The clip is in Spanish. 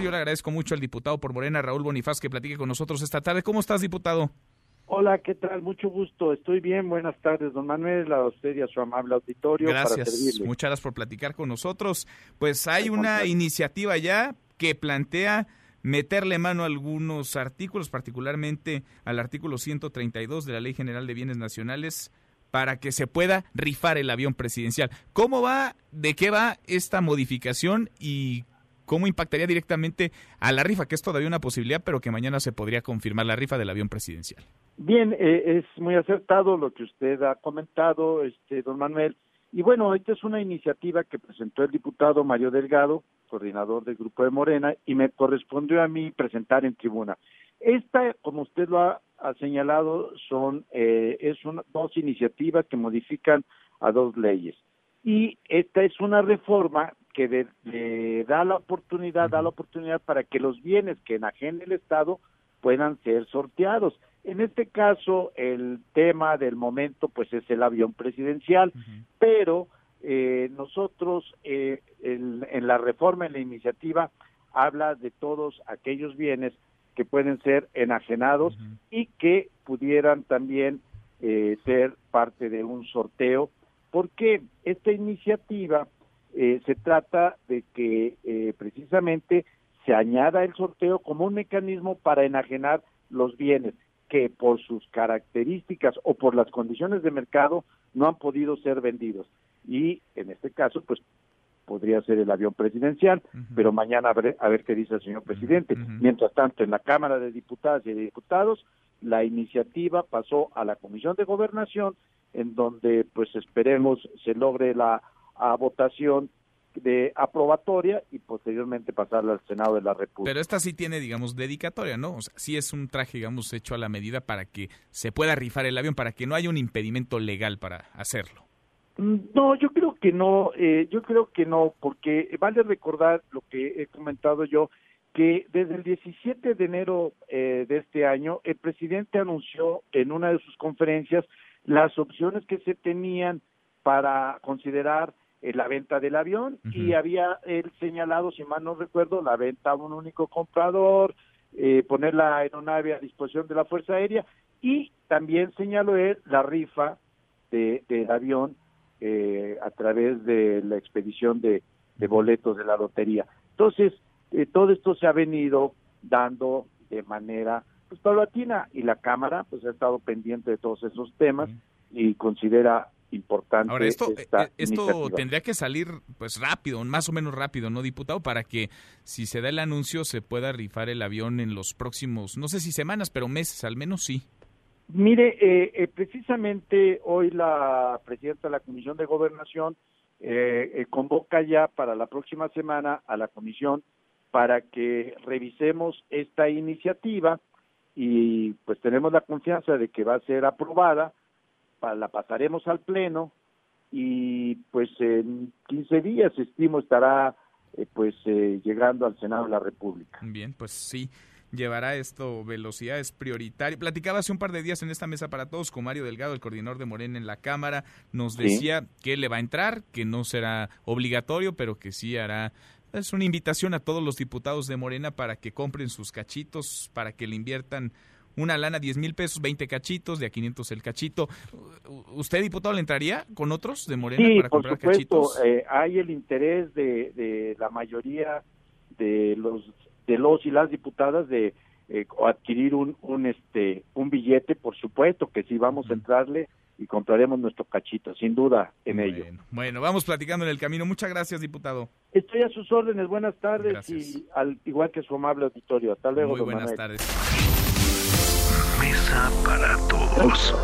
Yo le agradezco mucho al diputado por Morena, Raúl Bonifaz, que platique con nosotros esta tarde. ¿Cómo estás, diputado? Hola, ¿qué tal? Mucho gusto. Estoy bien. Buenas tardes, don Manuel, a usted y a su amable auditorio. Gracias. Muchas gracias por platicar con nosotros. Pues hay una iniciativa ya que plantea meterle mano a algunos artículos, particularmente al artículo 132 de la Ley General de Bienes Nacionales, para que se pueda rifar el avión presidencial. ¿Cómo va, de qué va esta modificación y cómo impactaría directamente a la rifa, que es todavía una posibilidad, pero que mañana se podría confirmar la rifa del avión presidencial? Bien, eh, es muy acertado lo que usted ha comentado, este, don Manuel. Y bueno, esta es una iniciativa que presentó el diputado Mario Delgado, coordinador del Grupo de Morena, y me correspondió a mí presentar en tribuna. Esta, como usted lo ha, señalado, son eh, es dos iniciativas que modifican a dos leyes. Y esta es una reforma que le da la oportunidad, da la oportunidad para que los bienes que enajene el Estado puedan ser sorteados. En este caso, el tema del momento, pues es el avión presidencial, pero eh, nosotros eh, en, la reforma, en la iniciativa, habla de todos aquellos bienes que pueden ser enajenados y que pudieran también eh, ser parte de un sorteo, porque esta iniciativa se trata de que precisamente se añada el sorteo como un mecanismo para enajenar los bienes que por sus características o por las condiciones de mercado no han podido ser vendidos. Y en este caso, pues podría ser el avión presidencial, pero mañana a ver, a ver, qué dice el señor presidente. Mientras tanto, en la Cámara de Diputadas y de Diputados, la iniciativa pasó a la Comisión de Gobernación, en donde pues esperemos se logre la votación de aprobatoria y posteriormente pasarla al Senado de la República. Pero esta sí tiene, digamos, dedicatoria, ¿no? O sea, sí es un traje, digamos, hecho a la medida para que se pueda rifar el avión, para que no haya un impedimento legal para hacerlo. Mm, no, yo creo que no, eh, yo creo que no, porque vale recordar lo que he comentado yo, que desde el 17 de enero eh, de este año el presidente anunció en una de sus conferencias las opciones que se tenían para considerar eh, la venta del avión y había él señalado, si mal no recuerdo, la venta a un único comprador, eh, poner la aeronave a disposición de la Fuerza Aérea y también señaló él la rifa de, del avión eh, a través de la expedición de, de boletos de la lotería. Entonces, todo esto se ha venido dando de manera pues paulatina y la Cámara pues ha estado pendiente de todos esos temas y considera importante. Ahora, esto, eh, eh, esto tendría que salir pues rápido, más o menos rápido, ¿no, diputado? Para que si se da el anuncio se pueda rifar el avión en los próximos, no sé si semanas, pero meses, al menos sí. Mire, eh, precisamente hoy la presidenta de la Comisión de Gobernación convoca ya para la próxima semana a la Comisión para que revisemos esta iniciativa y pues tenemos la confianza de que va a ser aprobada la pasaremos al Pleno y pues en 15 días estimo estará eh, pues eh, llegando al Senado de la República. Bien, pues sí llevará esto velocidad, es prioritario. Platicaba hace un par de días en esta mesa para todos con Mario Delgado, el coordinador de Morena en la Cámara, nos decía que le va a entrar, que no será obligatorio, pero que sí hará es una invitación a todos los diputados de Morena para que compren sus cachitos, para que le inviertan una lana, 10 mil pesos, 20 cachitos, de a 500 el cachito. ¿Usted, diputado, le entraría con otros de Morena para comprar supuesto, cachitos? Eh, hay el interés de, de la mayoría de los de los y las diputadas de eh, adquirir un, un este un billete, por supuesto que sí vamos a entrarle y compraremos nuestro cachito, sin duda en ello. Bueno, vamos platicando en el camino. Muchas gracias, diputado. Estoy a sus órdenes. Buenas tardes y al igual que su amable auditorio. Hasta luego. Muy buenas tardes para todos.